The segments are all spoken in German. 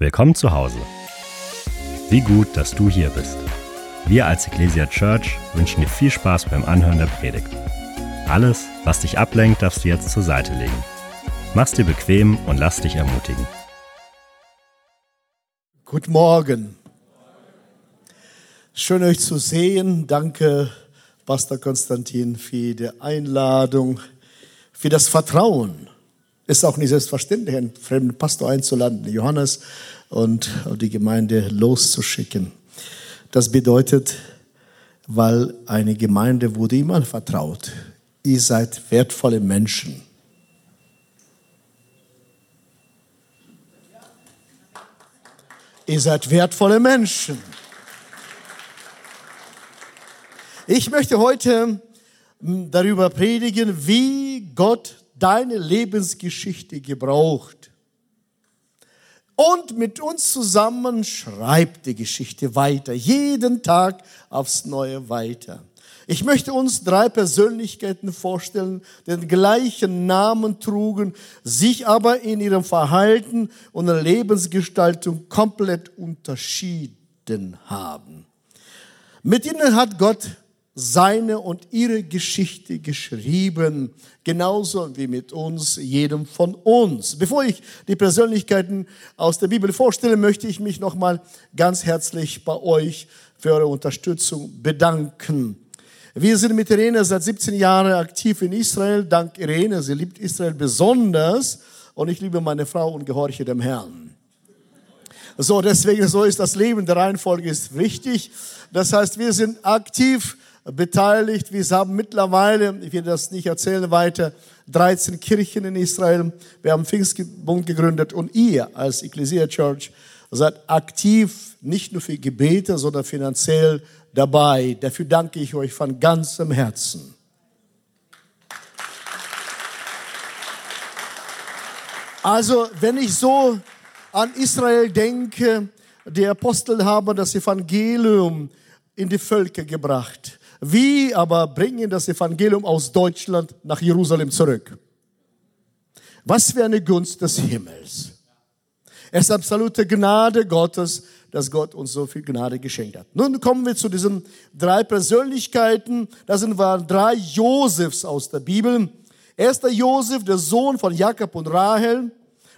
Willkommen zu Hause. Wie gut, dass du hier bist. Wir als Ecclesia Church wünschen dir viel Spaß beim Anhören der Predigt. Alles, was dich ablenkt, darfst du jetzt zur Seite legen. Mach's dir bequem und lass dich ermutigen. Guten Morgen. Schön euch zu sehen. Danke, Pastor Konstantin, für die Einladung, für das Vertrauen ist auch nicht selbstverständlich, einen fremden Pastor einzuladen, Johannes, und die Gemeinde loszuschicken. Das bedeutet, weil eine Gemeinde wurde ihm anvertraut. Ihr seid wertvolle Menschen. Ihr seid wertvolle Menschen. Ich möchte heute hm, darüber predigen, wie Gott deine Lebensgeschichte gebraucht. Und mit uns zusammen schreibt die Geschichte weiter, jeden Tag aufs Neue weiter. Ich möchte uns drei Persönlichkeiten vorstellen, die den gleichen Namen trugen, sich aber in ihrem Verhalten und der Lebensgestaltung komplett unterschieden haben. Mit ihnen hat Gott seine und ihre Geschichte geschrieben, genauso wie mit uns, jedem von uns. Bevor ich die Persönlichkeiten aus der Bibel vorstelle, möchte ich mich nochmal ganz herzlich bei euch für eure Unterstützung bedanken. Wir sind mit Irene seit 17 Jahren aktiv in Israel. Dank Irene, sie liebt Israel besonders und ich liebe meine Frau und gehorche dem Herrn. So, deswegen so ist das Leben. Der Reihenfolge ist wichtig. Das heißt, wir sind aktiv beteiligt. Wir haben mittlerweile, ich will das nicht erzählen weiter, 13 Kirchen in Israel. Wir haben Pfingstbund gegründet und ihr als Ecclesia Church seid aktiv, nicht nur für Gebete, sondern finanziell dabei. Dafür danke ich euch von ganzem Herzen. Also, wenn ich so an Israel denke, die Apostel haben das Evangelium in die Völker gebracht. Wie aber bringen das Evangelium aus Deutschland nach Jerusalem zurück? Was für eine Gunst des Himmels. Es ist absolute Gnade Gottes, dass Gott uns so viel Gnade geschenkt hat. Nun kommen wir zu diesen drei Persönlichkeiten. Das sind drei Josefs aus der Bibel. Erster Josef, der Sohn von Jakob und Rahel.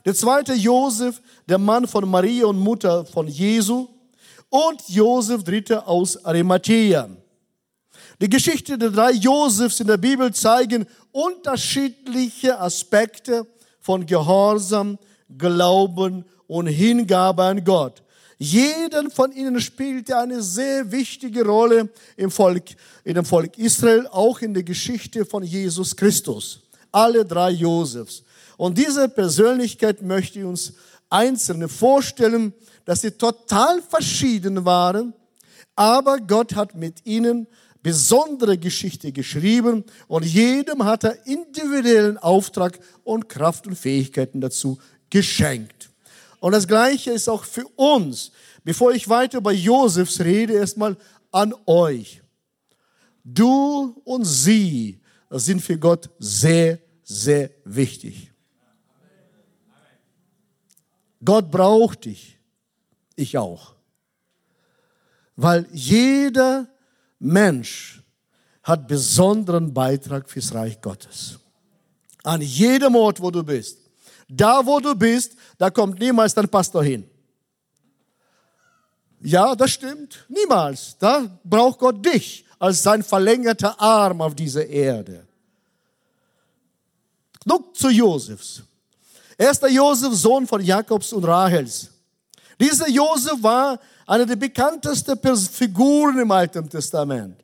Der zweite Josef, der Mann von Maria und Mutter von Jesu. Und Josef, dritter aus Arimathea. Die Geschichte der drei Josefs in der Bibel zeigen unterschiedliche Aspekte von Gehorsam, Glauben und Hingabe an Gott. Jeden von ihnen spielte eine sehr wichtige Rolle im Volk, in dem Volk Israel, auch in der Geschichte von Jesus Christus. Alle drei Josefs. Und diese Persönlichkeit möchte ich uns einzelne vorstellen, dass sie total verschieden waren, aber Gott hat mit ihnen besondere Geschichte geschrieben und jedem hat er individuellen Auftrag und Kraft und Fähigkeiten dazu geschenkt. Und das Gleiche ist auch für uns. Bevor ich weiter über Josefs rede, erstmal an euch. Du und sie sind für Gott sehr, sehr wichtig. Gott braucht dich. Ich auch. Weil jeder Mensch hat besonderen Beitrag fürs Reich Gottes. An jedem Ort, wo du bist. Da, wo du bist, da kommt niemals dein Pastor hin. Ja, das stimmt. Niemals. Da braucht Gott dich als sein verlängerter Arm auf dieser Erde. Genug zu Josefs. Erster Josef, Sohn von Jakobs und Rahels. Dieser Josef war eine der bekanntesten Figuren im Alten Testament.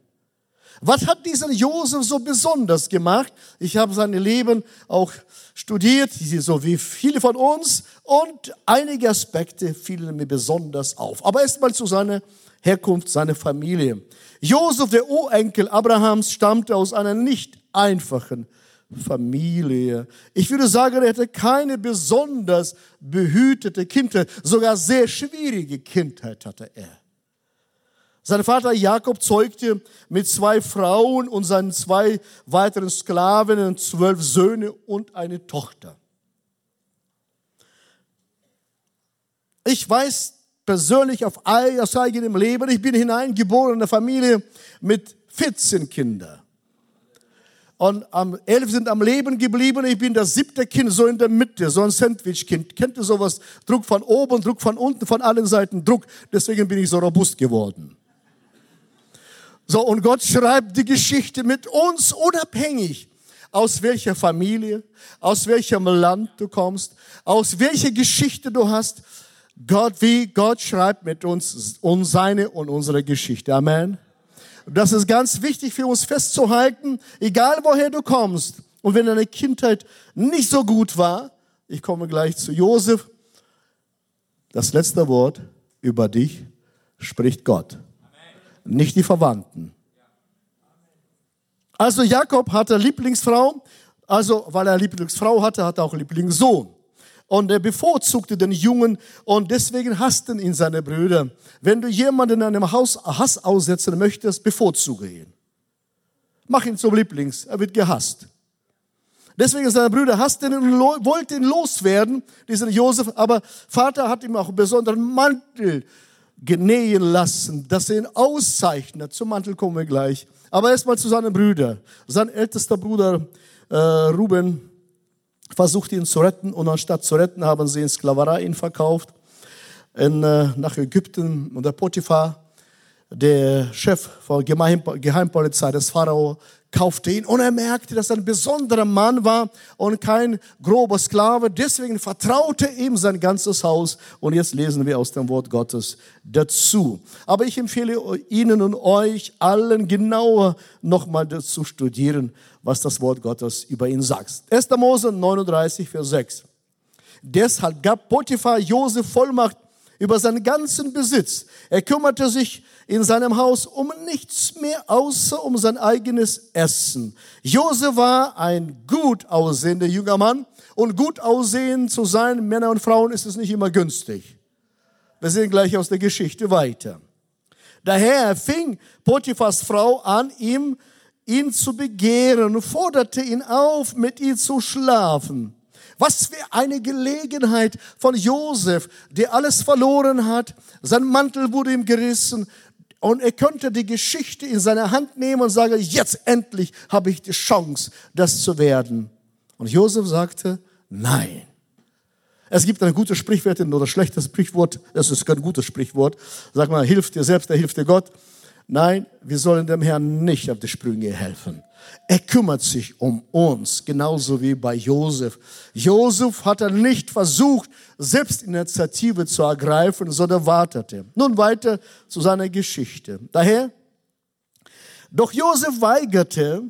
Was hat diesen Josef so besonders gemacht? Ich habe sein Leben auch studiert, so wie viele von uns, und einige Aspekte fielen mir besonders auf. Aber erstmal zu seiner Herkunft, seiner Familie. Josef, der Urenkel Abrahams, stammte aus einer nicht einfachen Familie. Ich würde sagen, er hatte keine besonders behütete Kindheit, sogar sehr schwierige Kindheit hatte er. Sein Vater Jakob zeugte mit zwei Frauen und seinen zwei weiteren Sklavinnen zwölf Söhne und eine Tochter. Ich weiß persönlich auf aus eigenem Leben, ich bin hineingeboren in eine Familie mit 14 Kindern. Und am elf sind am Leben geblieben. Ich bin das siebte Kind, so in der Mitte, so ein Sandwich-Kind. Kennt ihr sowas? Druck von oben, Druck von unten, von allen Seiten Druck. Deswegen bin ich so robust geworden. So, und Gott schreibt die Geschichte mit uns unabhängig, aus welcher Familie, aus welchem Land du kommst, aus welcher Geschichte du hast. Gott, wie Gott schreibt mit uns und seine und unsere Geschichte. Amen. Das ist ganz wichtig für uns festzuhalten, egal woher du kommst. Und wenn deine Kindheit nicht so gut war, ich komme gleich zu Josef, das letzte Wort über dich spricht Gott, nicht die Verwandten. Also Jakob hatte Lieblingsfrau, also weil er Lieblingsfrau hatte, hat er auch Lieblingssohn und er bevorzugte den Jungen und deswegen hassten ihn seine Brüder. Wenn du jemanden in einem Haus Hass aussetzen möchtest, bevorzuge ihn. Mach ihn zum Lieblings, er wird gehasst. Deswegen seine Brüder hassten ihn und wollten ihn loswerden, diesen Josef, aber Vater hat ihm auch einen besonderen Mantel genähen lassen, dass er ihn auszeichnet. Zum Mantel kommen wir gleich. Aber erstmal zu seinen Brüdern. Sein ältester Bruder äh, Ruben versucht ihn zu retten. Und anstatt zu retten haben sie in Sklaverei ihn verkauft in, äh, nach Ägypten und der Potiphar, der Chef von Geheim, Geheimpolizei des Pharao, kaufte ihn und er merkte, dass er ein besonderer Mann war und kein grober Sklave. Deswegen vertraute ihm sein ganzes Haus. Und jetzt lesen wir aus dem Wort Gottes dazu. Aber ich empfehle Ihnen und euch allen genauer nochmal zu studieren, was das Wort Gottes über ihn sagt. 1. Mose 39, Vers 6. Deshalb gab Potiphar Josef Vollmacht über seinen ganzen Besitz. Er kümmerte sich in seinem Haus um nichts mehr außer um sein eigenes Essen. Josef war ein gut aussehender junger Mann und gut aussehen zu sein, Männer und Frauen, ist es nicht immer günstig. Wir sehen gleich aus der Geschichte weiter. Daher fing Potiphas Frau an, ihm, ihn zu begehren und forderte ihn auf, mit ihm zu schlafen. Was für eine Gelegenheit von Josef, der alles verloren hat. Sein Mantel wurde ihm gerissen. Und er könnte die Geschichte in seine Hand nehmen und sagen, jetzt endlich habe ich die Chance, das zu werden. Und Josef sagte, nein. Es gibt ein gutes Sprichwort oder ein schlechtes Sprichwort. Das ist kein gutes Sprichwort. Sag mal, hilf dir selbst, der hilft dir Gott. Nein, wir sollen dem Herrn nicht auf die Sprünge helfen. Er kümmert sich um uns, genauso wie bei Josef. Josef hat er nicht versucht, selbst Initiative zu ergreifen, sondern wartete. Nun weiter zu seiner Geschichte. Daher, doch Josef weigerte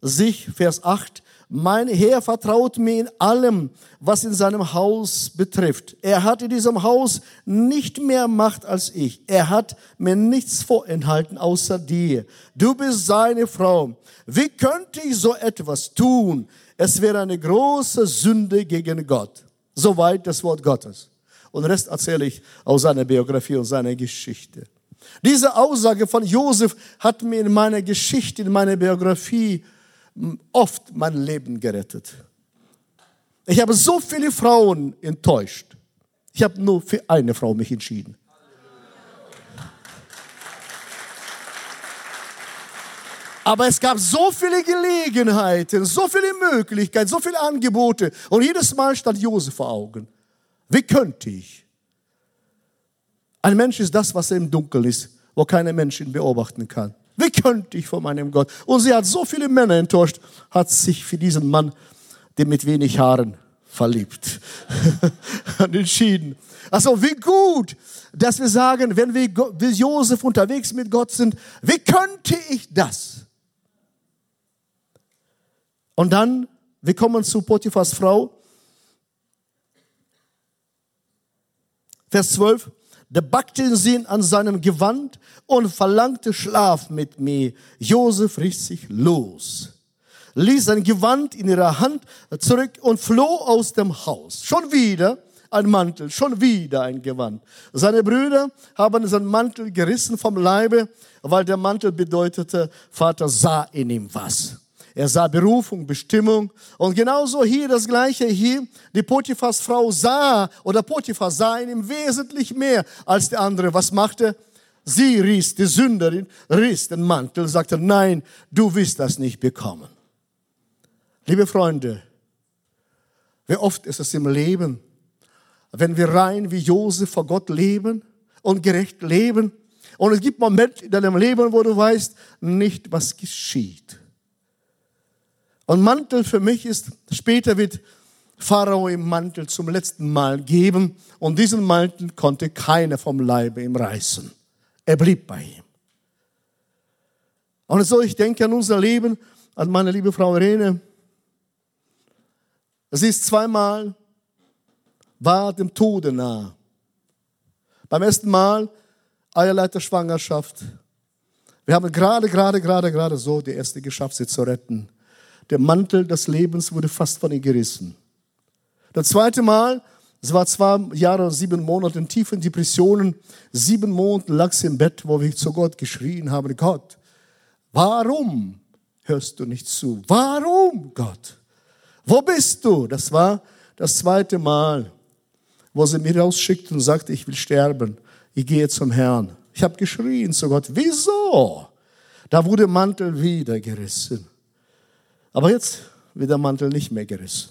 sich, Vers 8, mein Herr vertraut mir in allem, was in seinem Haus betrifft. Er hat in diesem Haus nicht mehr Macht als ich. Er hat mir nichts vorenthalten außer dir. Du bist seine Frau. Wie könnte ich so etwas tun? Es wäre eine große Sünde gegen Gott. Soweit das Wort Gottes. Und den Rest erzähle ich aus seiner Biografie und seiner Geschichte. Diese Aussage von Josef hat mir in meiner Geschichte, in meiner Biografie oft mein Leben gerettet. Ich habe so viele Frauen enttäuscht. Ich habe nur für eine Frau mich entschieden. Aber es gab so viele Gelegenheiten, so viele Möglichkeiten, so viele Angebote. Und jedes Mal stand Josef vor Augen. Wie könnte ich? Ein Mensch ist das, was er im Dunkeln ist, wo keine Menschen beobachten kann. Wie könnte ich vor meinem Gott? Und sie hat so viele Männer enttäuscht, hat sich für diesen Mann, der mit wenig Haaren verliebt, entschieden. Also wie gut, dass wir sagen, wenn wir wie Josef unterwegs mit Gott sind, wie könnte ich das? Und dann, wir kommen zu Potiphas Frau. Vers 12. Da backte sie an seinem Gewand und verlangte Schlaf mit mir. Josef riss sich los, ließ sein Gewand in ihrer Hand zurück und floh aus dem Haus. Schon wieder ein Mantel, schon wieder ein Gewand. Seine Brüder haben seinen Mantel gerissen vom Leibe, weil der Mantel bedeutete, Vater sah in ihm was. Er sah Berufung, Bestimmung. Und genauso hier das Gleiche hier. Die Potiphas Frau sah, oder Potiphas sah ihn im Wesentlichen mehr als der andere. Was machte? Sie riss, die Sünderin, riss den Mantel, sagte, nein, du wirst das nicht bekommen. Liebe Freunde, wie oft ist es im Leben, wenn wir rein wie Josef vor Gott leben und gerecht leben, und es gibt Momente in deinem Leben, wo du weißt nicht, was geschieht. Und Mantel für mich ist, später wird Pharao im Mantel zum letzten Mal geben und diesen Mantel konnte keiner vom Leibe ihm reißen. Er blieb bei ihm. Und so, ich denke an unser Leben, an meine liebe Frau Rene. Sie ist zweimal, war dem Tode nah. Beim ersten Mal Eierleiter Schwangerschaft. Wir haben gerade, gerade, gerade, gerade so die erste geschafft, sie zu retten. Der Mantel des Lebens wurde fast von ihr gerissen. Das zweite Mal, es war zwei Jahre und sieben Monate in tiefen Depressionen. Sieben Monate lag sie im Bett, wo wir zu Gott geschrien haben, Gott, warum hörst du nicht zu? Warum, Gott? Wo bist du? Das war das zweite Mal, wo sie mir rausschickt und sagte, ich will sterben ich gehe zum Herrn. Ich habe geschrien zu Gott, wieso? Da wurde Mantel wieder gerissen. Aber jetzt wird der Mantel nicht mehr gerissen.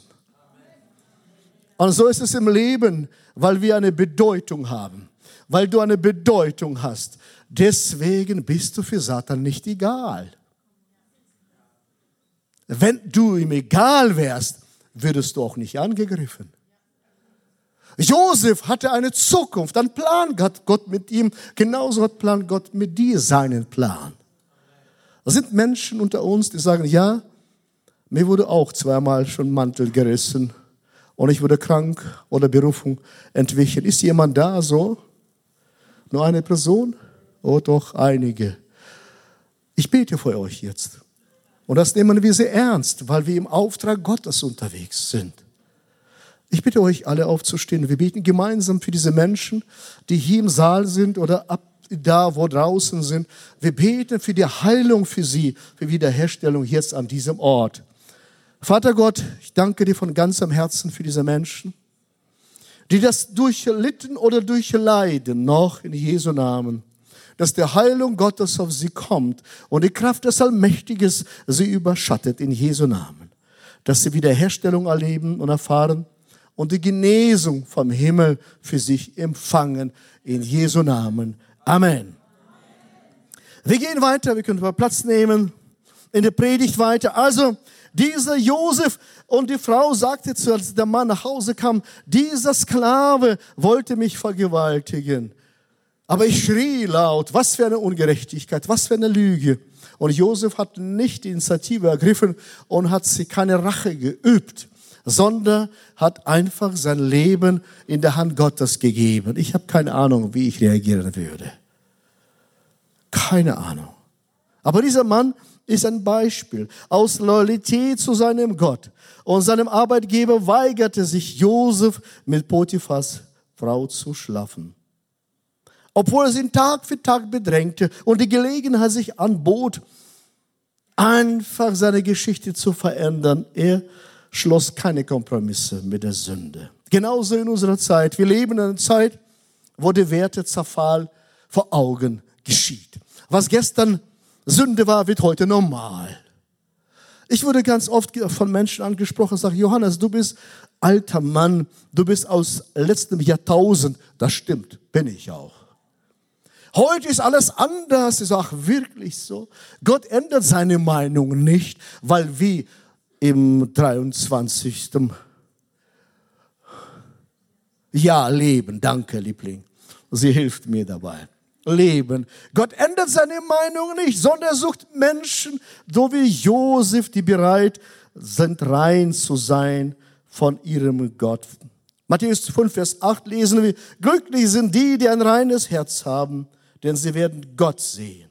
Und so ist es im Leben, weil wir eine Bedeutung haben, weil du eine Bedeutung hast. Deswegen bist du für Satan nicht egal. Wenn du ihm egal wärst, würdest du auch nicht angegriffen. Josef hatte eine Zukunft, einen Plan hat Gott mit ihm. Genauso hat Plan Gott mit dir seinen Plan. Es sind Menschen unter uns, die sagen, ja, mir wurde auch zweimal schon Mantel gerissen und ich wurde krank oder Berufung entwichen. Ist jemand da so? Nur eine Person? Oh doch, einige. Ich bete für euch jetzt. Und das nehmen wir sehr ernst, weil wir im Auftrag Gottes unterwegs sind. Ich bitte euch alle aufzustehen. Wir beten gemeinsam für diese Menschen, die hier im Saal sind oder ab da, wo draußen sind. Wir beten für die Heilung für sie, für Wiederherstellung jetzt an diesem Ort. Vater Gott, ich danke dir von ganzem Herzen für diese Menschen, die das durchlitten oder durchleiden, noch in Jesu Namen, dass der Heilung Gottes auf sie kommt und die Kraft des Allmächtiges sie überschattet in Jesu Namen, dass sie Wiederherstellung erleben und erfahren und die Genesung vom Himmel für sich empfangen. In Jesu Namen. Amen. Wir gehen weiter, wir können mal Platz nehmen in der Predigt weiter. Also, dieser Josef und die Frau sagte zu, als der Mann nach Hause kam, dieser Sklave wollte mich vergewaltigen. Aber ich schrie laut, was für eine Ungerechtigkeit, was für eine Lüge. Und Josef hat nicht die Initiative ergriffen und hat sie keine Rache geübt sondern hat einfach sein Leben in der Hand Gottes gegeben. Ich habe keine Ahnung, wie ich reagieren würde. Keine Ahnung. Aber dieser Mann ist ein Beispiel. Aus Loyalität zu seinem Gott und seinem Arbeitgeber weigerte sich Josef mit Potiphas Frau zu schlafen. Obwohl es ihn Tag für Tag bedrängte und die Gelegenheit sich anbot, einfach seine Geschichte zu verändern. Er schloss keine Kompromisse mit der Sünde. Genauso in unserer Zeit. Wir leben in einer Zeit, wo der Wertezerfall vor Augen geschieht. Was gestern Sünde war, wird heute normal. Ich wurde ganz oft von Menschen angesprochen, sage Johannes, du bist alter Mann, du bist aus letztem Jahrtausend. Das stimmt, bin ich auch. Heute ist alles anders. Ich sage, wirklich so. Gott ändert seine Meinung nicht, weil wir im 23. Jahr leben. Danke, Liebling. Sie hilft mir dabei. Leben. Gott ändert seine Meinung nicht, sondern er sucht Menschen, so wie Josef, die bereit sind, rein zu sein von ihrem Gott. Matthäus 5, Vers 8 lesen wir, glücklich sind die, die ein reines Herz haben, denn sie werden Gott sehen.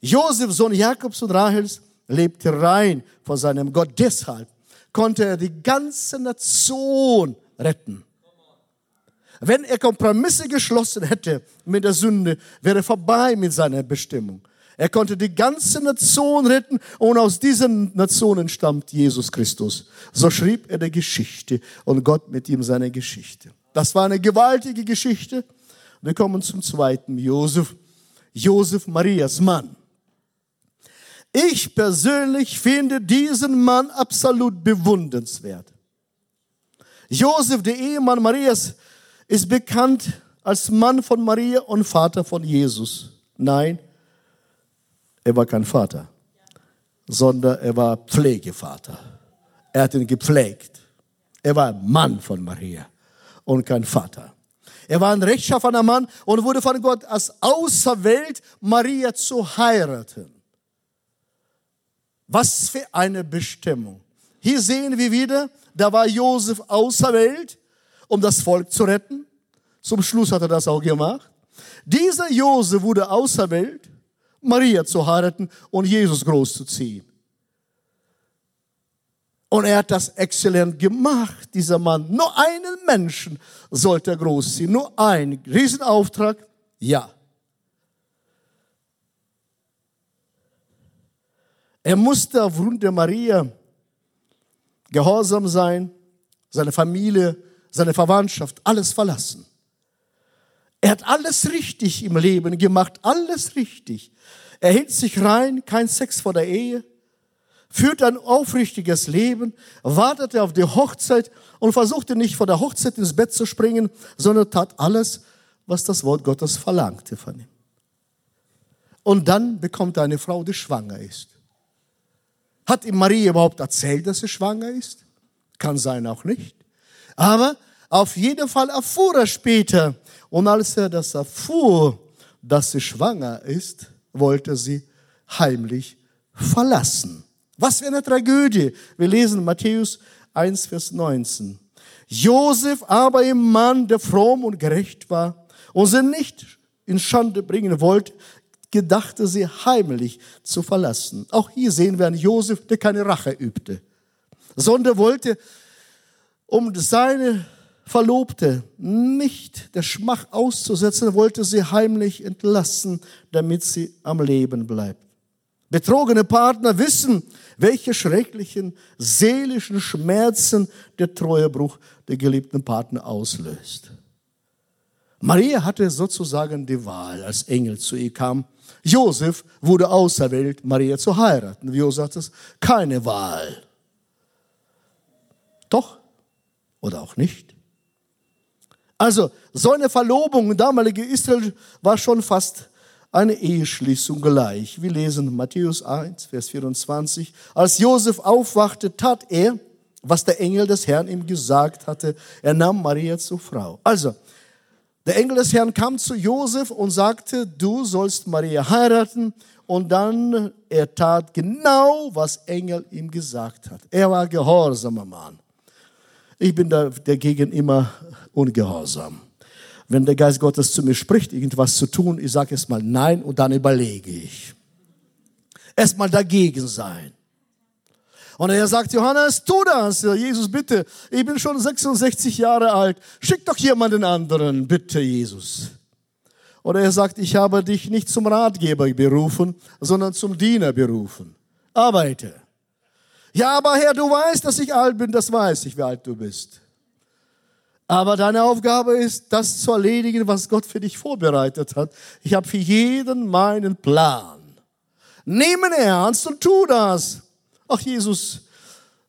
Josef, Sohn Jakobs und Rahels, lebte rein vor seinem Gott. Deshalb konnte er die ganze Nation retten. Wenn er Kompromisse geschlossen hätte mit der Sünde, wäre vorbei mit seiner Bestimmung. Er konnte die ganze Nation retten und aus diesen Nationen stammt Jesus Christus. So schrieb er die Geschichte und Gott mit ihm seine Geschichte. Das war eine gewaltige Geschichte. Wir kommen zum zweiten, Josef. Josef Marias Mann. Ich persönlich finde diesen Mann absolut bewundernswert. Josef, der Ehemann Marias, ist bekannt als Mann von Maria und Vater von Jesus. Nein, er war kein Vater, sondern er war Pflegevater. Er hat ihn gepflegt. Er war Mann von Maria und kein Vater. Er war ein rechtschaffener Mann und wurde von Gott als auserwählt, Maria zu heiraten. Was für eine Bestimmung. Hier sehen wir wieder, da war Josef auserwählt, um das Volk zu retten. Zum Schluss hat er das auch gemacht. Dieser Josef wurde auserwählt, Maria zu heiraten und Jesus großzuziehen. Und er hat das exzellent gemacht, dieser Mann. Nur einen Menschen sollte er großziehen. Nur ein Riesenauftrag. Ja. Er musste aufgrund der Maria gehorsam sein, seine Familie, seine Verwandtschaft, alles verlassen. Er hat alles richtig im Leben gemacht, alles richtig. Er hielt sich rein, kein Sex vor der Ehe, führte ein aufrichtiges Leben, wartete auf die Hochzeit und versuchte nicht vor der Hochzeit ins Bett zu springen, sondern tat alles, was das Wort Gottes verlangte von ihm. Und dann bekommt er eine Frau, die schwanger ist. Hat ihm Maria überhaupt erzählt, dass sie schwanger ist? Kann sein auch nicht. Aber auf jeden Fall erfuhr er später. Und als er das erfuhr, dass sie schwanger ist, wollte sie heimlich verlassen. Was für eine Tragödie. Wir lesen Matthäus 1, Vers 19. Josef aber ein Mann, der fromm und gerecht war und sie nicht in Schande bringen wollte, gedachte sie heimlich zu verlassen. Auch hier sehen wir einen Josef, der keine Rache übte, sondern wollte, um seine Verlobte nicht der Schmach auszusetzen, wollte sie heimlich entlassen, damit sie am Leben bleibt. Betrogene Partner wissen, welche schrecklichen seelischen Schmerzen der Treuebruch der geliebten Partner auslöst. Maria hatte sozusagen die Wahl, als Engel zu ihr kam. Josef wurde auserwählt, Maria zu heiraten. Wie Josef sagt es, keine Wahl. Doch oder auch nicht. Also, so eine Verlobung im damaligen Israel war schon fast eine Eheschließung gleich. Wir lesen Matthäus 1, Vers 24. Als Josef aufwachte, tat er, was der Engel des Herrn ihm gesagt hatte. Er nahm Maria zur Frau. Also, der Engel des Herrn kam zu Josef und sagte, du sollst Maria heiraten. Und dann, er tat genau, was Engel ihm gesagt hat. Er war gehorsamer Mann. Ich bin dagegen immer ungehorsam. Wenn der Geist Gottes zu mir spricht, irgendwas zu tun, ich sage erstmal nein und dann überlege ich. Erstmal dagegen sein. Und er sagt, Johannes, tu das. Jesus, bitte, ich bin schon 66 Jahre alt. Schick doch jemanden anderen, bitte, Jesus. Oder er sagt, ich habe dich nicht zum Ratgeber berufen, sondern zum Diener berufen. Arbeite. Ja, aber Herr, du weißt, dass ich alt bin, das weiß ich, wie alt du bist. Aber deine Aufgabe ist, das zu erledigen, was Gott für dich vorbereitet hat. Ich habe für jeden meinen Plan. Nimm ihn ernst und tu das. Ach Jesus,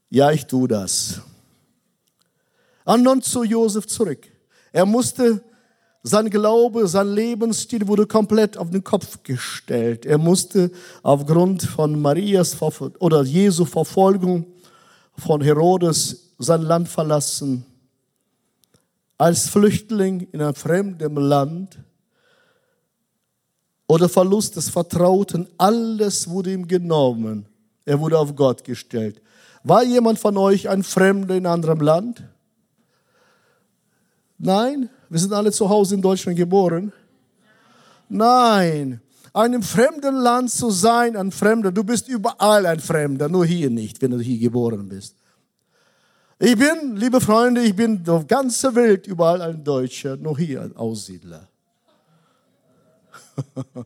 ja, ich tu das. Und nun zu Josef zurück. Er musste sein Glaube, sein Lebensstil wurde komplett auf den Kopf gestellt. Er musste aufgrund von Marias oder Jesu Verfolgung von Herodes sein Land verlassen. Als Flüchtling in einem fremden Land oder Verlust des Vertrauten, alles wurde ihm genommen. Er wurde auf Gott gestellt. War jemand von euch ein Fremder in einem anderen Land? Nein? Wir sind alle zu Hause in Deutschland geboren. Nein. Einem fremden Land zu sein, ein Fremder. Du bist überall ein Fremder, nur hier nicht, wenn du hier geboren bist. Ich bin, liebe Freunde, ich bin auf ganzer Welt überall ein Deutscher, nur hier ein Aussiedler.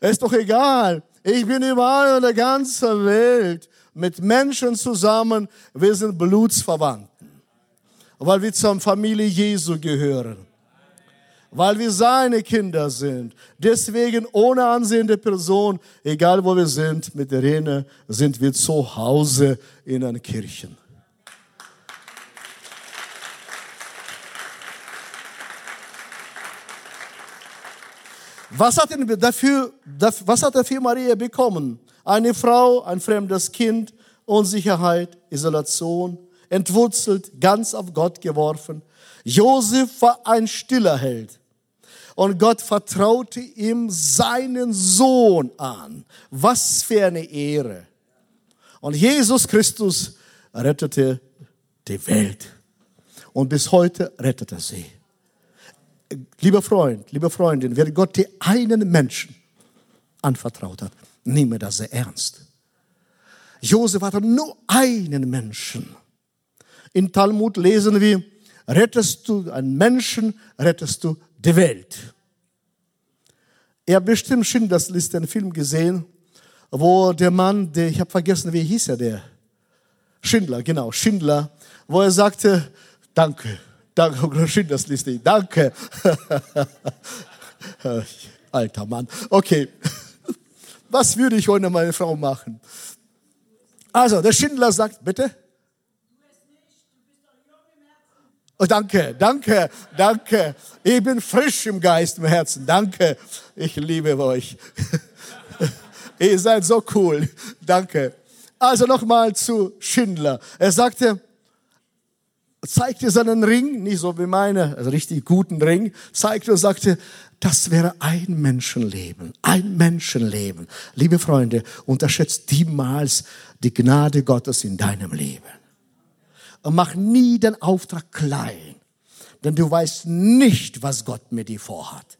Ist doch egal. Ich bin überall in der ganzen Welt mit Menschen zusammen. Wir sind Blutsverwandten, weil wir zur Familie Jesu gehören, weil wir seine Kinder sind. Deswegen ohne ansehende Person, egal wo wir sind, mit der Rene sind wir zu Hause in den Kirchen. Was hat, denn dafür, was hat dafür Maria bekommen? Eine Frau, ein fremdes Kind, Unsicherheit, Isolation, entwurzelt, ganz auf Gott geworfen. Josef war ein stiller Held. Und Gott vertraute ihm seinen Sohn an. Was für eine Ehre. Und Jesus Christus rettete die Welt. Und bis heute rettet er sie lieber Freund, liebe Freundin, wer Gott dir einen Menschen anvertraut hat, nehme das sehr ernst. Josef hatte nur einen Menschen. In Talmud lesen wir, rettest du einen Menschen, rettest du die Welt. Ihr habt bestimmt Schindlers Liste, einen Film gesehen, wo der Mann, der, ich habe vergessen, wie hieß er, der Schindler, genau, Schindler, wo er sagte, danke, Danke, schön, das liest ich. Danke. Alter Mann. Okay. Was würde ich ohne meine Frau machen? Also, der Schindler sagt, bitte? Oh, danke, danke, danke. Ich bin frisch im Geist, im Herzen. Danke. Ich liebe euch. Ihr seid so cool. Danke. Also nochmal zu Schindler. Er sagte, zeigte seinen Ring, nicht so wie meine, also richtig guten Ring, zeigte und sagte, das wäre ein Menschenleben, ein Menschenleben. Liebe Freunde, unterschätzt niemals die Gnade Gottes in deinem Leben. Und mach nie den Auftrag klein, denn du weißt nicht, was Gott mit dir vorhat.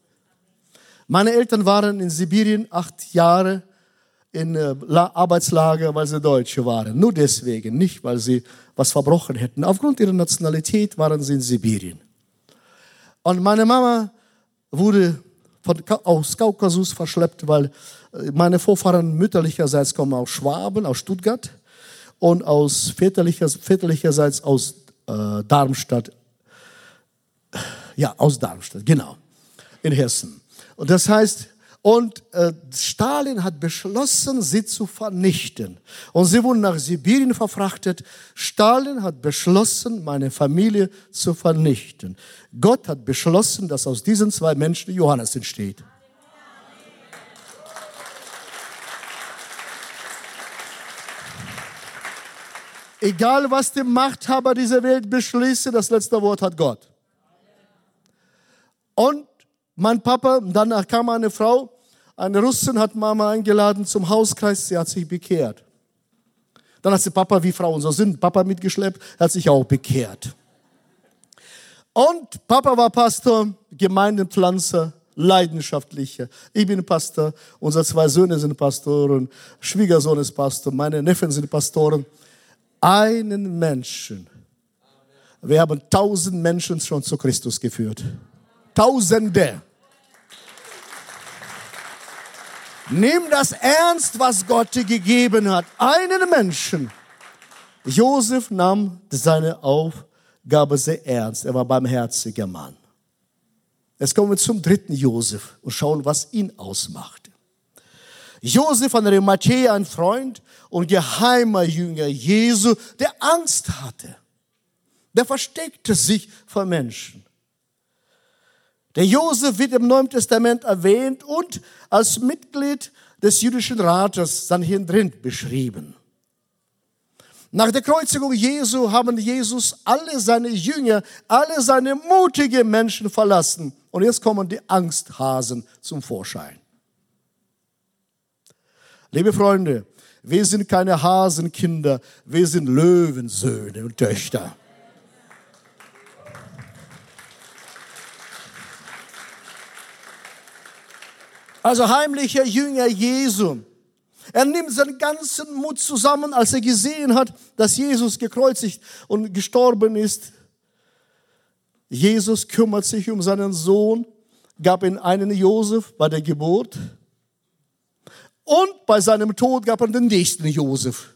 Meine Eltern waren in Sibirien acht Jahre in äh, Arbeitslager, weil sie Deutsche waren. Nur deswegen, nicht weil sie was verbrochen hätten. Aufgrund ihrer Nationalität waren sie in Sibirien. Und meine Mama wurde von, aus Kaukasus verschleppt, weil äh, meine Vorfahren mütterlicherseits kommen aus Schwaben, aus Stuttgart und aus väterlicher, väterlicherseits aus äh, Darmstadt. Ja, aus Darmstadt, genau, in Hessen. Und das heißt, und äh, Stalin hat beschlossen, sie zu vernichten. Und sie wurden nach Sibirien verfrachtet. Stalin hat beschlossen, meine Familie zu vernichten. Gott hat beschlossen, dass aus diesen zwei Menschen Johannes entsteht. Egal, was die Machthaber dieser Welt beschließen, das letzte Wort hat Gott. Und mein Papa, danach kam eine Frau, eine Russin hat Mama eingeladen zum Hauskreis, sie hat sich bekehrt. Dann hat sie Papa, wie Frauen so sind, Papa mitgeschleppt, hat sich auch bekehrt. Und Papa war Pastor, Gemeindepflanzer, leidenschaftlicher. Ich bin Pastor, unsere zwei Söhne sind Pastoren, Schwiegersohn ist Pastor, meine Neffen sind Pastoren. Einen Menschen. Wir haben tausend Menschen schon zu Christus geführt. Tausende. Nimm das ernst, was Gott dir gegeben hat. Einen Menschen. Josef nahm seine Aufgabe sehr ernst. Er war barmherziger Mann. Jetzt kommen wir zum dritten Josef und schauen, was ihn ausmachte. Josef von Arimathea, ein Freund und geheimer Jünger Jesu, der Angst hatte. Der versteckte sich vor Menschen. Der Josef wird im Neuen Testament erwähnt und als Mitglied des jüdischen Rates Sanhedrin beschrieben. Nach der Kreuzigung Jesu haben Jesus alle seine Jünger, alle seine mutigen Menschen verlassen. Und jetzt kommen die Angsthasen zum Vorschein. Liebe Freunde, wir sind keine Hasenkinder, wir sind Löwensöhne und Töchter. Also heimlicher Jünger Jesu. Er nimmt seinen ganzen Mut zusammen, als er gesehen hat, dass Jesus gekreuzigt und gestorben ist. Jesus kümmert sich um seinen Sohn, gab ihm einen Josef bei der Geburt. Und bei seinem Tod gab er den nächsten Josef,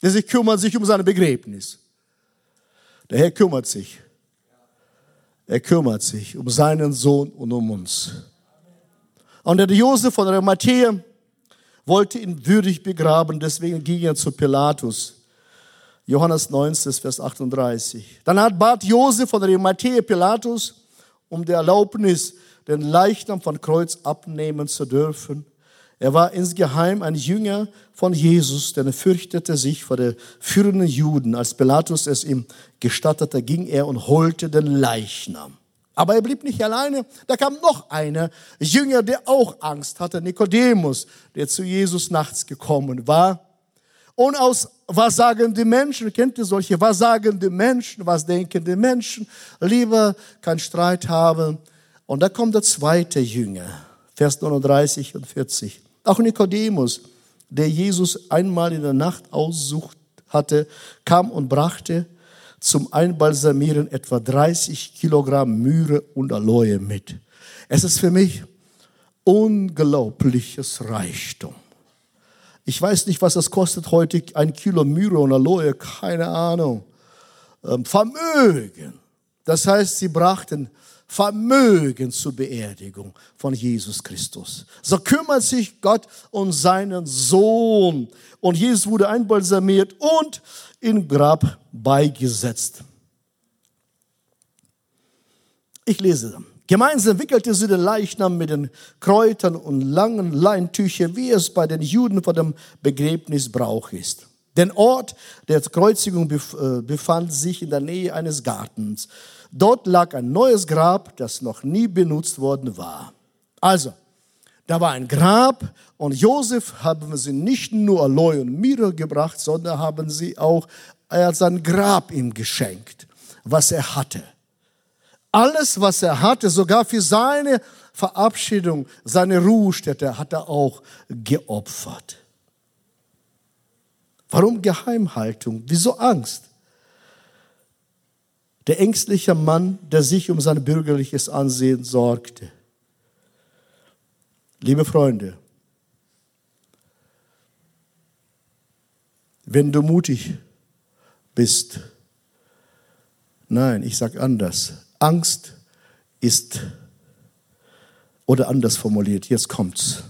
der sich kümmert sich um sein Begräbnis. Der Herr kümmert sich. Er kümmert sich um seinen Sohn und um uns. Und der Josef von Arimathea wollte ihn würdig begraben, deswegen ging er zu Pilatus. Johannes 19, Vers 38. Dann hat bat Josef von Arimathea Pilatus um die Erlaubnis, den Leichnam von Kreuz abnehmen zu dürfen. Er war insgeheim ein Jünger von Jesus, denn er fürchtete sich vor den führenden Juden. Als Pilatus es ihm gestattete, ging er und holte den Leichnam. Aber er blieb nicht alleine. Da kam noch einer Jünger, der auch Angst hatte, Nikodemus, der zu Jesus nachts gekommen war. Und aus was sagen die Menschen, kennt ihr solche, was sagen die Menschen, was denken die Menschen, lieber kein Streit haben. Und da kommt der zweite Jünger, Vers 39 und 40. Auch Nikodemus, der Jesus einmal in der Nacht aussucht hatte, kam und brachte zum Einbalsamieren etwa 30 Kilogramm Mühre und Aloe mit. Es ist für mich unglaubliches Reichtum. Ich weiß nicht, was das kostet heute, ein Kilo Mühre und Aloe, keine Ahnung. Ähm, Vermögen. Das heißt, sie brachten Vermögen zur Beerdigung von Jesus Christus. So kümmert sich Gott um seinen Sohn. Und Jesus wurde einbalsamiert und im Grab beigesetzt. Ich lese. Gemeinsam wickelte sie den Leichnam mit den Kräutern und langen Leintüchern, wie es bei den Juden vor dem Begräbnis Brauch ist. Der Ort der Kreuzigung äh, befand sich in der Nähe eines Gartens. Dort lag ein neues Grab, das noch nie benutzt worden war. Also, da war ein Grab und Josef haben sie nicht nur Aloe und Myrrhe gebracht, sondern haben sie auch, sein Grab ihm geschenkt, was er hatte. Alles, was er hatte, sogar für seine Verabschiedung, seine Ruhestätte, hat er auch geopfert. Warum Geheimhaltung? Wieso Angst? Der ängstliche Mann, der sich um sein bürgerliches Ansehen sorgte. Liebe Freunde, wenn du mutig bist, nein, ich sage anders, Angst ist, oder anders formuliert, jetzt kommt's.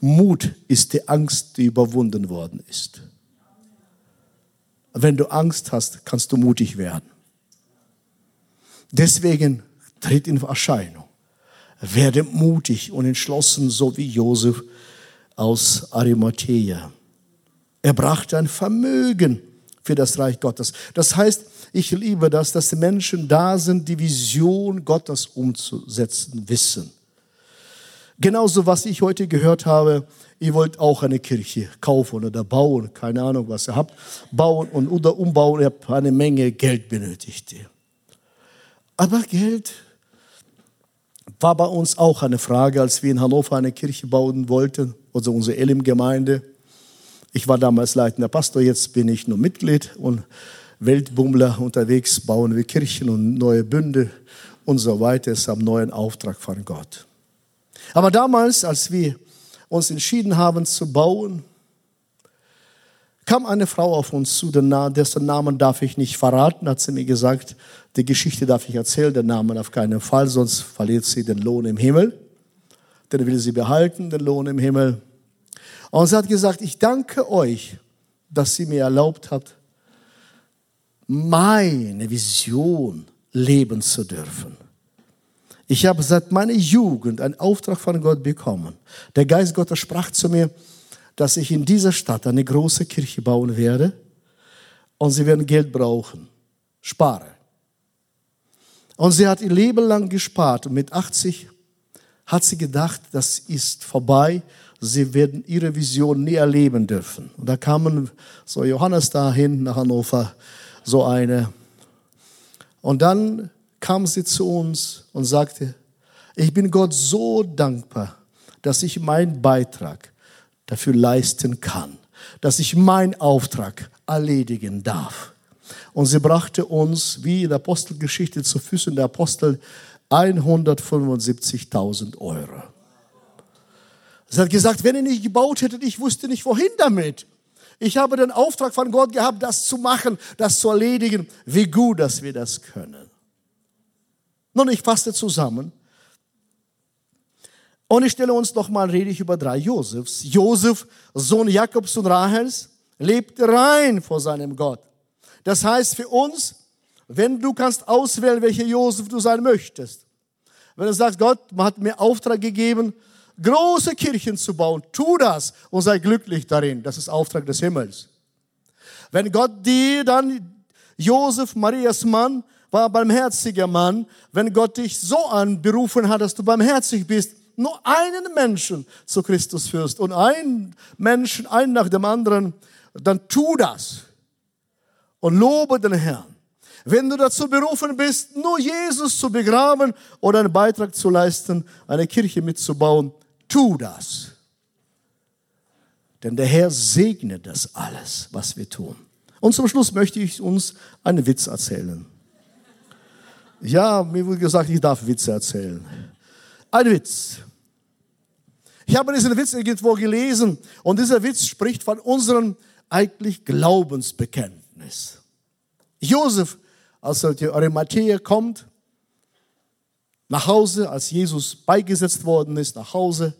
Mut ist die Angst, die überwunden worden ist. Wenn du Angst hast, kannst du mutig werden. Deswegen tritt in Erscheinung. Werde mutig und entschlossen, so wie Josef aus Arimathea. Er brachte ein Vermögen für das Reich Gottes. Das heißt, ich liebe das, dass die Menschen da sind, die Vision Gottes umzusetzen wissen. Genauso, was ich heute gehört habe, ihr wollt auch eine Kirche kaufen oder bauen, keine Ahnung, was ihr habt, bauen und oder umbauen, ihr habt eine Menge Geld benötigt. Aber Geld war bei uns auch eine Frage, als wir in Hannover eine Kirche bauen wollten, also unsere Elim-Gemeinde. Ich war damals leitender Pastor, jetzt bin ich nur Mitglied und Weltbummler unterwegs, bauen wir Kirchen und neue Bünde und so weiter. Es ist ein neuer Auftrag von Gott. Aber damals, als wir uns entschieden haben zu bauen, kam eine Frau auf uns zu, dessen Namen darf ich nicht verraten, hat sie mir gesagt, die Geschichte darf ich erzählen, den Namen auf keinen Fall, sonst verliert sie den Lohn im Himmel. Den will sie behalten, den Lohn im Himmel. Und sie hat gesagt, ich danke euch, dass sie mir erlaubt habt, meine Vision leben zu dürfen. Ich habe seit meiner Jugend einen Auftrag von Gott bekommen. Der Geist Gottes sprach zu mir, dass ich in dieser Stadt eine große Kirche bauen werde und sie werden Geld brauchen. Spare. Und sie hat ihr Leben lang gespart und mit 80 hat sie gedacht, das ist vorbei. Sie werden ihre Vision nie erleben dürfen. Und da kamen so Johannes dahin nach Hannover, so eine. Und dann kam sie zu uns und sagte, ich bin Gott so dankbar, dass ich meinen Beitrag dafür leisten kann, dass ich meinen Auftrag erledigen darf. Und sie brachte uns, wie in der Apostelgeschichte, zu Füßen der Apostel 175.000 Euro. Sie hat gesagt, wenn ihr nicht gebaut hättet, ich wusste nicht, wohin damit. Ich habe den Auftrag von Gott gehabt, das zu machen, das zu erledigen. Wie gut, dass wir das können. Nun, ich fasse zusammen. Und ich stelle uns noch mal, rede ich über drei Josefs. Josef, Sohn Jakobs und Rahels, lebte rein vor seinem Gott. Das heißt für uns, wenn du kannst auswählen, welcher Josef du sein möchtest. Wenn du sagst, Gott hat mir Auftrag gegeben, große Kirchen zu bauen, tu das und sei glücklich darin. Das ist Auftrag des Himmels. Wenn Gott dir dann, Josef, Marias Mann, war ein barmherziger Mann, wenn Gott dich so anberufen hat, dass du barmherzig bist, nur einen Menschen zu Christus führst und einen Menschen, einen nach dem anderen, dann tu das und lobe den Herrn. Wenn du dazu berufen bist, nur Jesus zu begraben oder einen Beitrag zu leisten, eine Kirche mitzubauen, tu das. Denn der Herr segnet das alles, was wir tun. Und zum Schluss möchte ich uns einen Witz erzählen. Ja, mir wurde gesagt, ich darf Witze erzählen. Ein Witz. Ich habe diesen Witz irgendwo gelesen und dieser Witz spricht von unserem eigentlich Glaubensbekenntnis. Josef, als er die Arimathea kommt, nach Hause, als Jesus beigesetzt worden ist, nach Hause,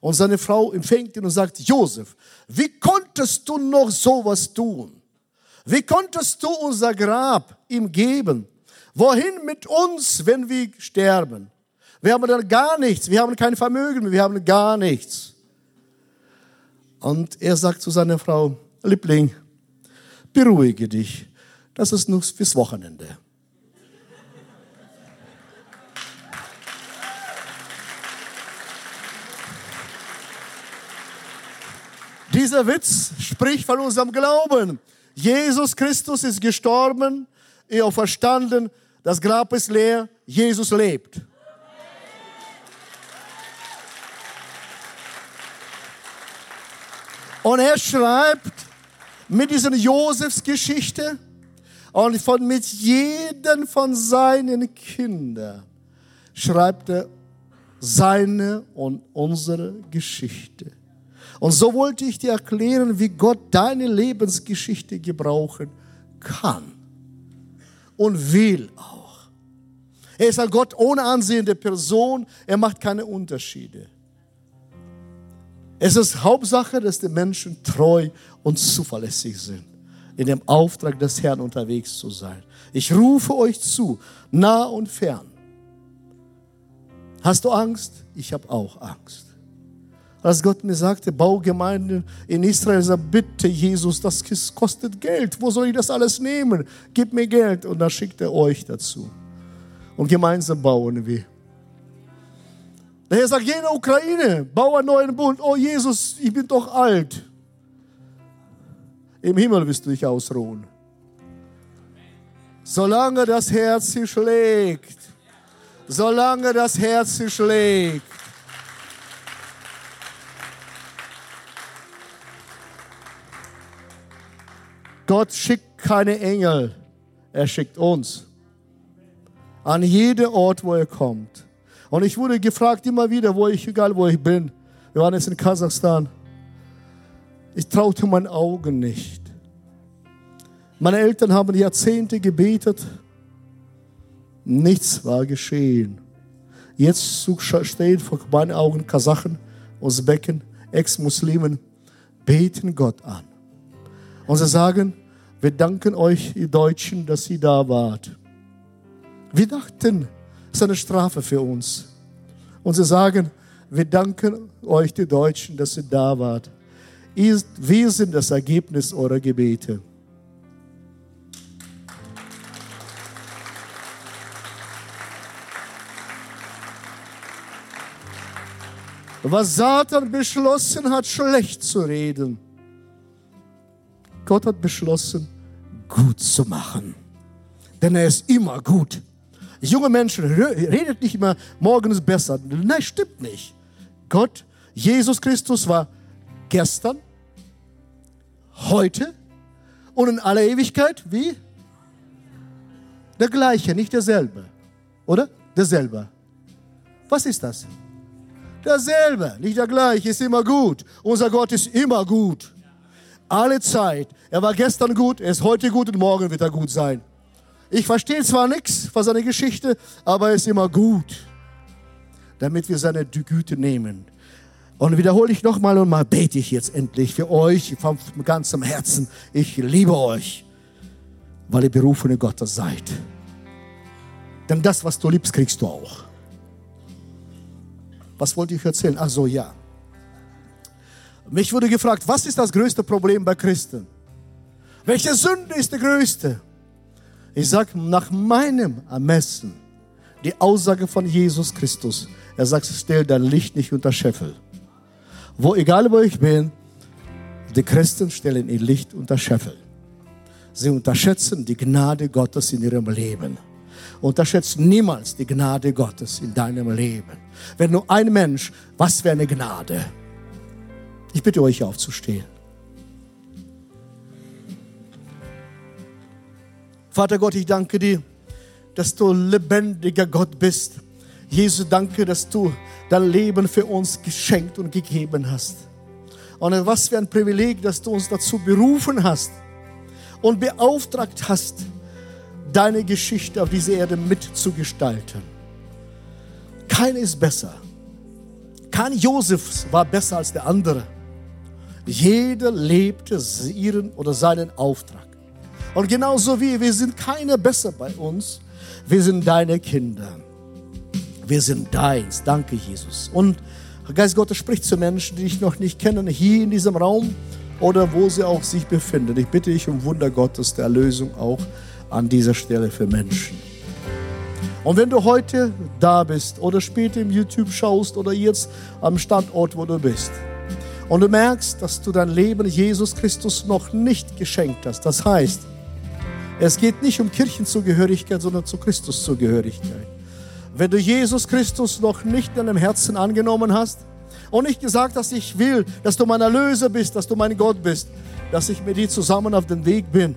und seine Frau empfängt ihn und sagt, Josef, wie konntest du noch sowas tun? Wie konntest du unser Grab ihm geben? Wohin mit uns, wenn wir sterben? Wir haben dann gar nichts, wir haben kein Vermögen, wir haben gar nichts. Und er sagt zu seiner Frau, Liebling, beruhige dich, das ist nur fürs Wochenende. Dieser Witz spricht von unserem Glauben. Jesus Christus ist gestorben, er verstanden, das Grab ist leer, Jesus lebt. Und er schreibt mit dieser Josefs Geschichte und von mit jedem von seinen Kindern schreibt er seine und unsere Geschichte. Und so wollte ich dir erklären, wie Gott deine Lebensgeschichte gebrauchen kann und will auch. Er ist ein Gott ohne ansehende Person, er macht keine Unterschiede. Es ist Hauptsache, dass die Menschen treu und zuverlässig sind, in dem Auftrag des Herrn unterwegs zu sein. Ich rufe euch zu, nah und fern. Hast du Angst? Ich habe auch Angst. Als Gott mir sagte, Baugemeinden in Israel, sagt, bitte Jesus, das kostet Geld. Wo soll ich das alles nehmen? Gib mir Geld. Und dann schickt er euch dazu. Und gemeinsam bauen wir. Der Herr sagt, jene Ukraine, bau einen neuen Bund. Oh Jesus, ich bin doch alt. Im Himmel wirst du dich ausruhen. Solange das Herz sie schlägt. Solange das Herz sie schlägt. Gott schickt keine Engel, er schickt uns. An jeden Ort, wo er kommt. Und ich wurde gefragt immer wieder, wo ich, egal wo ich bin. Wir waren jetzt in Kasachstan. Ich traute meinen Augen nicht. Meine Eltern haben Jahrzehnte gebetet. Nichts war geschehen. Jetzt stehen vor meinen Augen Kasachen, Usbeken, Ex-Muslimen, beten Gott an. Und sie sagen, wir danken euch, ihr Deutschen, dass ihr da wart. Wir dachten, es ist eine Strafe für uns. Und sie sagen, wir danken euch, die Deutschen, dass ihr da wart. Wir sind das Ergebnis eurer Gebete. Was Satan beschlossen hat, schlecht zu reden Gott hat beschlossen, gut zu machen. Denn er ist immer gut. Junge Menschen, redet nicht immer, morgen ist besser. Nein, stimmt nicht. Gott, Jesus Christus war gestern, heute und in aller Ewigkeit wie? Der gleiche, nicht derselbe. Oder? Derselbe. Was ist das? Dasselbe, nicht der gleiche, ist immer gut. Unser Gott ist immer gut. Alle Zeit. Er war gestern gut, er ist heute gut und morgen wird er gut sein. Ich verstehe zwar nichts von seiner Geschichte, aber er ist immer gut, damit wir seine Güte nehmen. Und wiederhole ich nochmal und mal bete ich jetzt endlich für euch von ganzem Herzen. Ich liebe euch, weil ihr berufene Gottes seid. Denn das, was du liebst, kriegst du auch. Was wollte ich erzählen? Ach so, ja. Mich wurde gefragt, was ist das größte Problem bei Christen? Welche Sünde ist die größte? Ich sage nach meinem Ermessen die Aussage von Jesus Christus. Er sagt, stell dein Licht nicht unter Scheffel. Wo, egal wo ich bin, die Christen stellen ihr Licht unter Scheffel. Sie unterschätzen die Gnade Gottes in ihrem Leben. Unterschätzt niemals die Gnade Gottes in deinem Leben. Wenn nur ein Mensch, was für eine Gnade. Ich bitte euch aufzustehen. Vater Gott, ich danke dir, dass du lebendiger Gott bist. Jesus, danke, dass du dein Leben für uns geschenkt und gegeben hast. Und was für ein Privileg, dass du uns dazu berufen hast und beauftragt hast, deine Geschichte auf dieser Erde mitzugestalten. Keiner ist besser. Kein Josef war besser als der andere. Jeder lebte ihren oder seinen Auftrag. Und genauso wie wir sind keine besser bei uns, wir sind deine Kinder. Wir sind deins. Danke, Jesus. Und Geist Gottes spricht zu Menschen, die dich noch nicht kennen, hier in diesem Raum oder wo sie auch sich befinden. Ich bitte dich um Wunder Gottes der Erlösung auch an dieser Stelle für Menschen. Und wenn du heute da bist oder später im YouTube schaust oder jetzt am Standort, wo du bist, und du merkst, dass du dein Leben Jesus Christus noch nicht geschenkt hast, das heißt, es geht nicht um Kirchenzugehörigkeit, sondern zu Christuszugehörigkeit. Wenn du Jesus Christus noch nicht in deinem Herzen angenommen hast und nicht gesagt hast, ich will, dass du mein Erlöser bist, dass du mein Gott bist, dass ich mit dir zusammen auf dem Weg bin,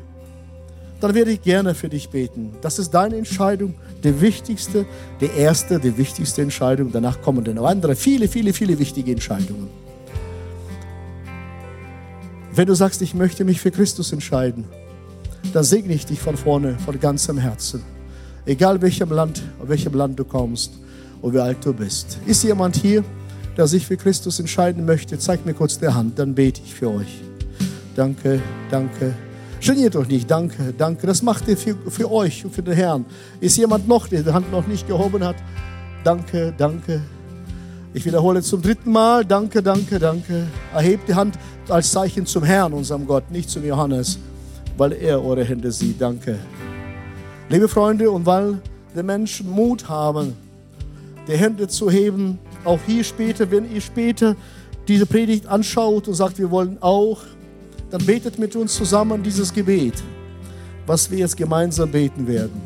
dann werde ich gerne für dich beten. Das ist deine Entscheidung, die wichtigste, die erste, die wichtigste Entscheidung. Danach kommen dann andere, viele, viele, viele wichtige Entscheidungen. Wenn du sagst, ich möchte mich für Christus entscheiden, dann segne ich dich von vorne, von ganzem Herzen. Egal welchem Land, aus welchem Land du kommst und wie alt du bist. Ist jemand hier, der sich für Christus entscheiden möchte? Zeig mir kurz die Hand, dann bete ich für euch. Danke, danke. Geniert euch nicht, danke, danke. Das macht ihr für, für euch und für den Herrn. Ist jemand noch, der die Hand noch nicht gehoben hat? Danke, danke. Ich wiederhole zum dritten Mal, danke, danke, danke. Erhebt die Hand als Zeichen zum Herrn, unserem Gott, nicht zum Johannes weil er eure Hände sieht. Danke. Liebe Freunde, und weil die Menschen Mut haben, die Hände zu heben, auch hier später, wenn ihr später diese Predigt anschaut und sagt, wir wollen auch, dann betet mit uns zusammen dieses Gebet, was wir jetzt gemeinsam beten werden.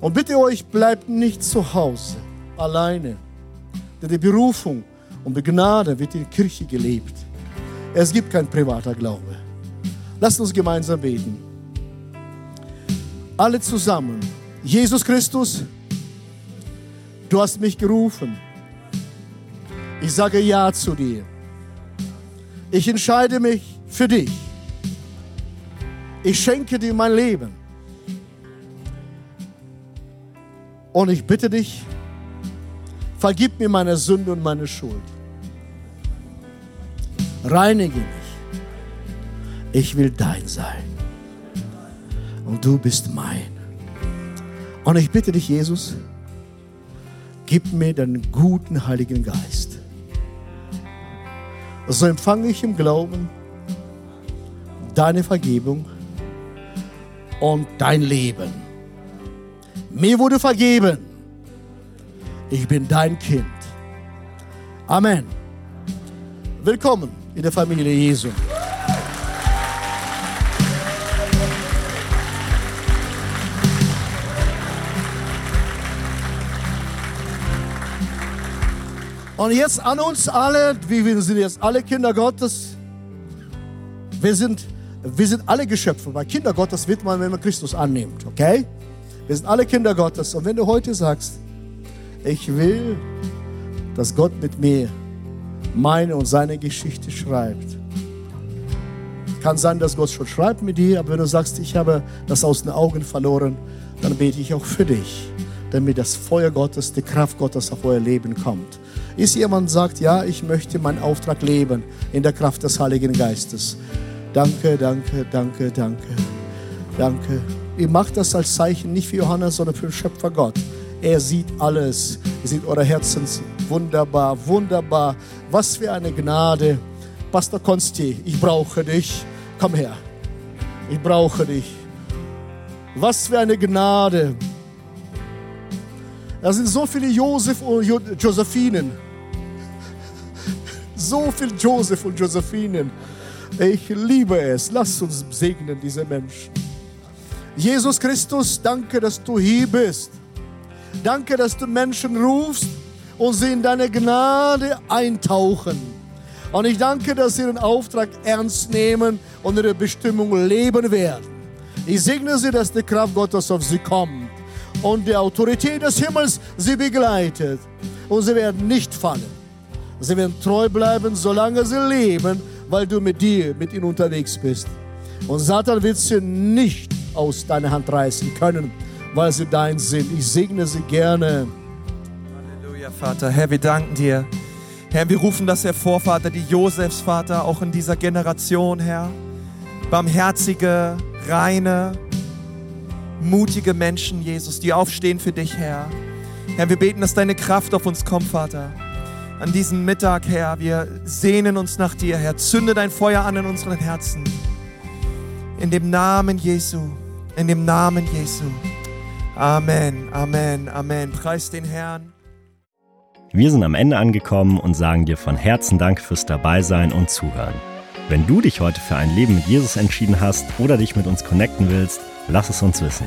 Und bitte euch, bleibt nicht zu Hause alleine, denn die Berufung und die Gnade wird in der Kirche gelebt. Es gibt kein privater Glaube. Lasst uns gemeinsam beten. Alle zusammen. Jesus Christus, du hast mich gerufen. Ich sage Ja zu dir. Ich entscheide mich für dich. Ich schenke dir mein Leben. Und ich bitte dich, vergib mir meine Sünde und meine Schuld. Reinige mich ich will dein sein. Und du bist mein. Und ich bitte dich, Jesus, gib mir deinen guten Heiligen Geist. So empfange ich im Glauben deine Vergebung und dein Leben. Mir wurde vergeben. Ich bin dein Kind. Amen. Willkommen in der Familie Jesu. Und jetzt an uns alle, wir sind jetzt alle Kinder Gottes. Wir sind, wir sind alle Geschöpfe. Weil Kinder Gottes wird man, wenn man Christus annimmt, okay? Wir sind alle Kinder Gottes. Und wenn du heute sagst, ich will dass Gott mit mir meine und seine Geschichte schreibt. Kann sein, dass Gott schon schreibt mit dir, aber wenn du sagst, ich habe das aus den Augen verloren, dann bete ich auch für dich, damit das Feuer Gottes, die Kraft Gottes auf euer Leben kommt. Ist jemand sagt, ja, ich möchte meinen Auftrag leben in der Kraft des Heiligen Geistes. Danke, danke, danke, danke, danke. Ihr macht das als Zeichen nicht für Johannes, sondern für den Schöpfer Gott. Er sieht alles. Er sieht eure Herzen. Wunderbar, wunderbar. Was für eine Gnade. Pastor Konsti, ich brauche dich. Komm her. Ich brauche dich. Was für eine Gnade. Da sind so viele Josef und Josephinen. So viele Josef und Josephinen. Ich liebe es. Lass uns segnen diese Menschen. Jesus Christus, danke, dass du hier bist. Danke, dass du Menschen rufst und sie in deine Gnade eintauchen. Und ich danke, dass sie ihren Auftrag ernst nehmen und ihre Bestimmung leben werden. Ich segne sie, dass die Kraft Gottes auf sie kommt und die Autorität des Himmels sie begleitet. Und sie werden nicht fallen. Sie werden treu bleiben, solange sie leben, weil du mit dir, mit ihnen unterwegs bist. Und Satan wird sie nicht aus deiner Hand reißen können, weil sie dein sind. Ich segne sie gerne. Halleluja, Vater. Herr, wir danken dir. Herr, wir rufen das hervor, Vater, die Josefs, Vater, auch in dieser Generation, Herr. Barmherzige, reine, mutige Menschen, Jesus, die aufstehen für dich, Herr. Herr, wir beten, dass deine Kraft auf uns kommt, Vater. An diesem Mittag, Herr, wir sehnen uns nach dir, Herr. Zünde dein Feuer an in unseren Herzen. In dem Namen Jesu, in dem Namen Jesu. Amen, Amen, Amen. Preis den Herrn. Wir sind am Ende angekommen und sagen dir von Herzen Dank fürs Dabeisein und Zuhören. Wenn du dich heute für ein Leben mit Jesus entschieden hast oder dich mit uns connecten willst, lass es uns wissen.